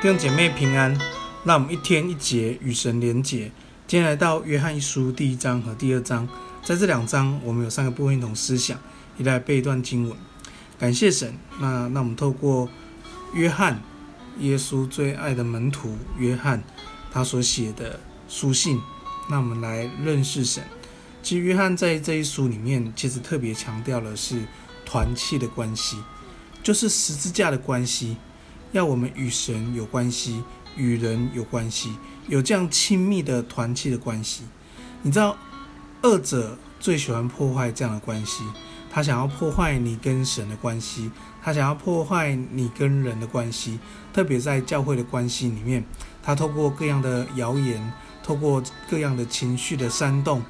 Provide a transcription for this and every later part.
弟兄姐妹平安，让我们一天一节与神连结。今天来到约翰一书第一章和第二章，在这两章我们有三个部分一同思想，一来背一段经文。感谢神，那那我们透过约翰，耶稣最爱的门徒约翰，他所写的书信，那我们来认识神。其实约翰在这一书里面，其实特别强调的是团契的关系，就是十字架的关系。要我们与神有关系，与人有关系，有这样亲密的团契的关系。你知道，恶者最喜欢破坏这样的关系，他想要破坏你跟神的关系，他想要破坏你跟人的关系，特别在教会的关系里面，他透过各样的谣言，透过各样的情绪的煽动，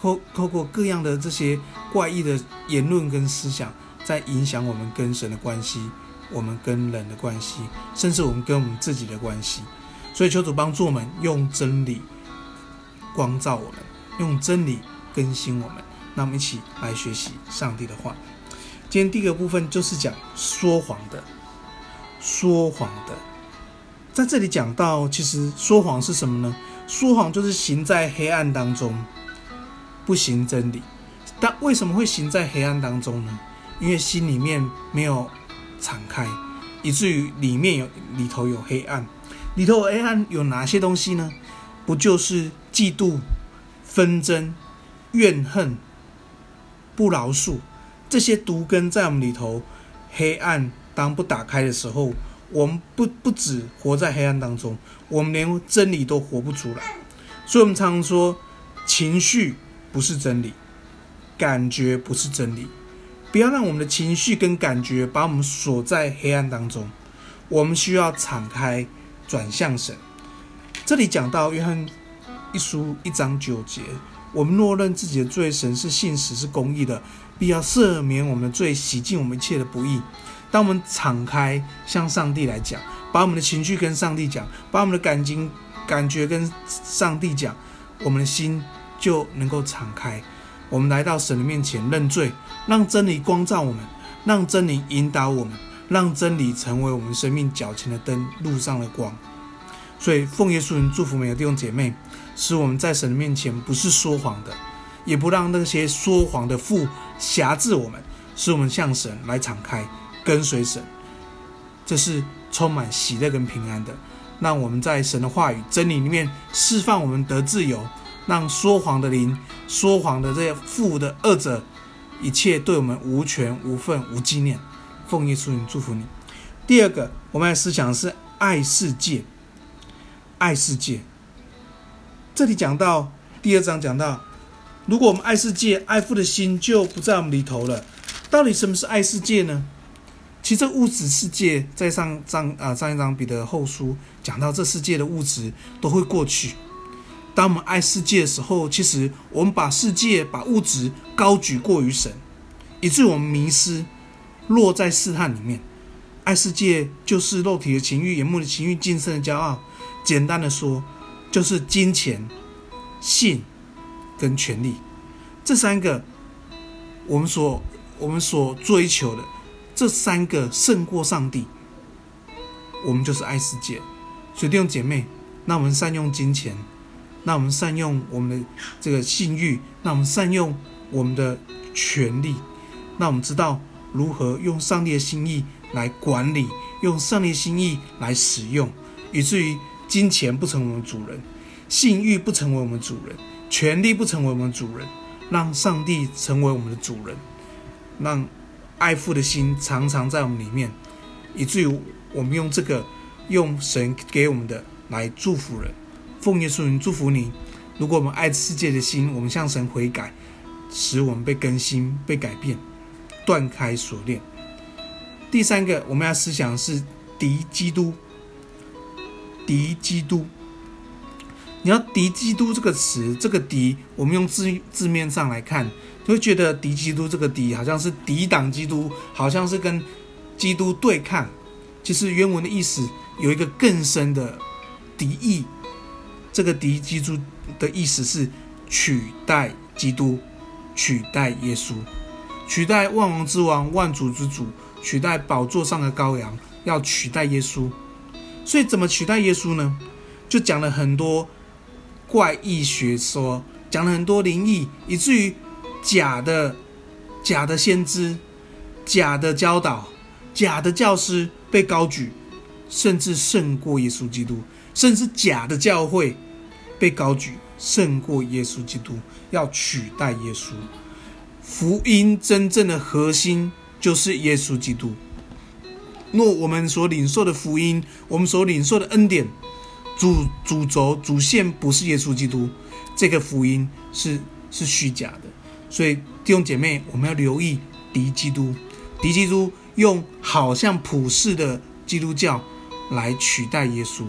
透透过各样的这些怪异的言论跟思想，在影响我们跟神的关系。我们跟人的关系，甚至我们跟我们自己的关系，所以求主帮助我们用真理光照我们，用真理更新我们。那我们一起来学习上帝的话。今天第一个部分就是讲说谎的，说谎的，在这里讲到，其实说谎是什么呢？说谎就是行在黑暗当中，不行真理。但为什么会行在黑暗当中呢？因为心里面没有。敞开，以至于里面有里头有黑暗，里头有黑暗有哪些东西呢？不就是嫉妒、纷争、怨恨、不饶恕这些毒根在我们里头？黑暗当不打开的时候，我们不不止活在黑暗当中，我们连真理都活不出来。所以，我们常常说，情绪不是真理，感觉不是真理。不要让我们的情绪跟感觉把我们锁在黑暗当中，我们需要敞开，转向神。这里讲到约翰一书一章九节，我们若认自己的罪，神是信实是公义的，必要赦免我们的罪，洗净我们一切的不义。当我们敞开向上帝来讲，把我们的情绪跟上帝讲，把我们的感情感觉跟上帝讲，我们的心就能够敞开。我们来到神的面前认罪，让真理光照我们，让真理引导我们，让真理成为我们生命脚前的灯，路上的光。所以奉耶稣名祝福每个弟兄姐妹，使我们在神的面前不是说谎的，也不让那些说谎的父辖制我们，使我们向神来敞开，跟随神。这是充满喜乐跟平安的。让我们在神的话语真理里面释放我们得自由。让说谎的灵、说谎的这些负的恶者，一切对我们无权、无份、无纪念。奉耶稣名祝福你。第二个，我们来思想是爱世界，爱世界。这里讲到第二章讲到，如果我们爱世界，爱父的心就不在我们里头了。到底什么是爱世界呢？其实物质世界，在上章啊上一章彼得后书讲到，这世界的物质都会过去。当我们爱世界的时候，其实我们把世界、把物质高举过于神，以致我们迷失，落在试探里面。爱世界就是肉体的情欲、眼目的情欲、今生的骄傲。简单的说，就是金钱、性跟权力这三个，我们所我们所追求的这三个胜过上帝，我们就是爱世界。所以弟兄姐妹，那我们善用金钱。那我们善用我们的这个性欲，那我们善用我们的权力，那我们知道如何用上帝的心意来管理，用上帝的心意来使用，以至于金钱不成为我们主人，性欲不成为我们主人，权力不成为我们主人，让上帝成为我们的主人，让爱父的心常常在我们里面，以至于我们用这个用神给我们的来祝福人。奉耶稣名祝福你。如果我们爱世界的心，我们向神悔改，使我们被更新、被改变，断开锁链。第三个，我们要思想是敌基督。敌基督，你要敌基督这个词，这个敌，我们用字字面上来看，就会觉得敌基督这个敌好像是抵挡基督，好像是跟基督对抗。其实原文的意思有一个更深的敌意。这个敌基督的意思是取代基督，取代耶稣，取代万王之王、万主之主，取代宝座上的羔羊，要取代耶稣。所以怎么取代耶稣呢？就讲了很多怪异学说，讲了很多灵异，以至于假的假的先知、假的教导、假的教师被高举，甚至胜过耶稣基督，甚至假的教会被高举，胜过耶稣基督，要取代耶稣。福音真正的核心就是耶稣基督。若我们所领受的福音，我们所领受的恩典，主主轴主线不是耶稣基督，这个福音是是虚假的。所以弟兄姐妹，我们要留意敌基督，敌基督用好像普世的基督教来取代耶稣。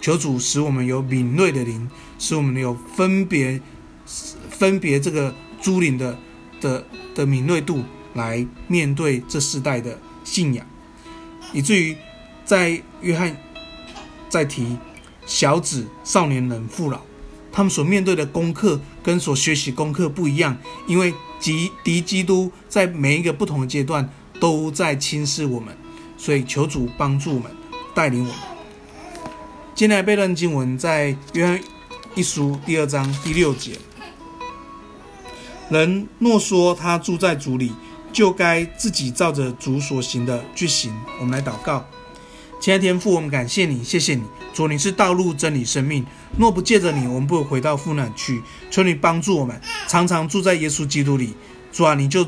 求主使我们有敏锐的灵，使我们有分别分别这个诸灵的。的的敏锐度来面对这世代的信仰，以至于在约翰在提小子、少年人、父老，他们所面对的功课跟所学习功课不一样，因为敌敌基督在每一个不同的阶段都在轻视我们，所以求主帮助我们，带领我们。今天的背论经文在约翰一书第二章第六节。人若说他住在主里，就该自己照着主所行的去行。我们来祷告，亲爱的天父，我们感谢你，谢谢你，主你是道路、真理、生命。若不借着你，我们不会回到父那去。求你帮助我们，常常住在耶稣基督里。主啊，你就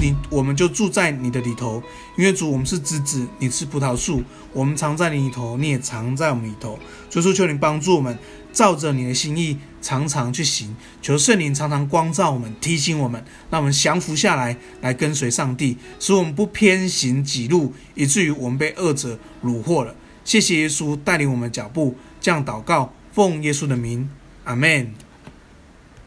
你，我们就住在你的里头，因为主我们是枝子，你是葡萄树，我们藏在你里头，你也藏在我们里头。所以说，求你帮助我们。照着你的心意，常常去行。求圣灵常常光照我们，提醒我们，让我们降服下来，来跟随上帝，使我们不偏行己路，以至于我们被恶者虏获了。谢谢耶稣带领我们脚步，这样祷告，奉耶稣的名，阿门。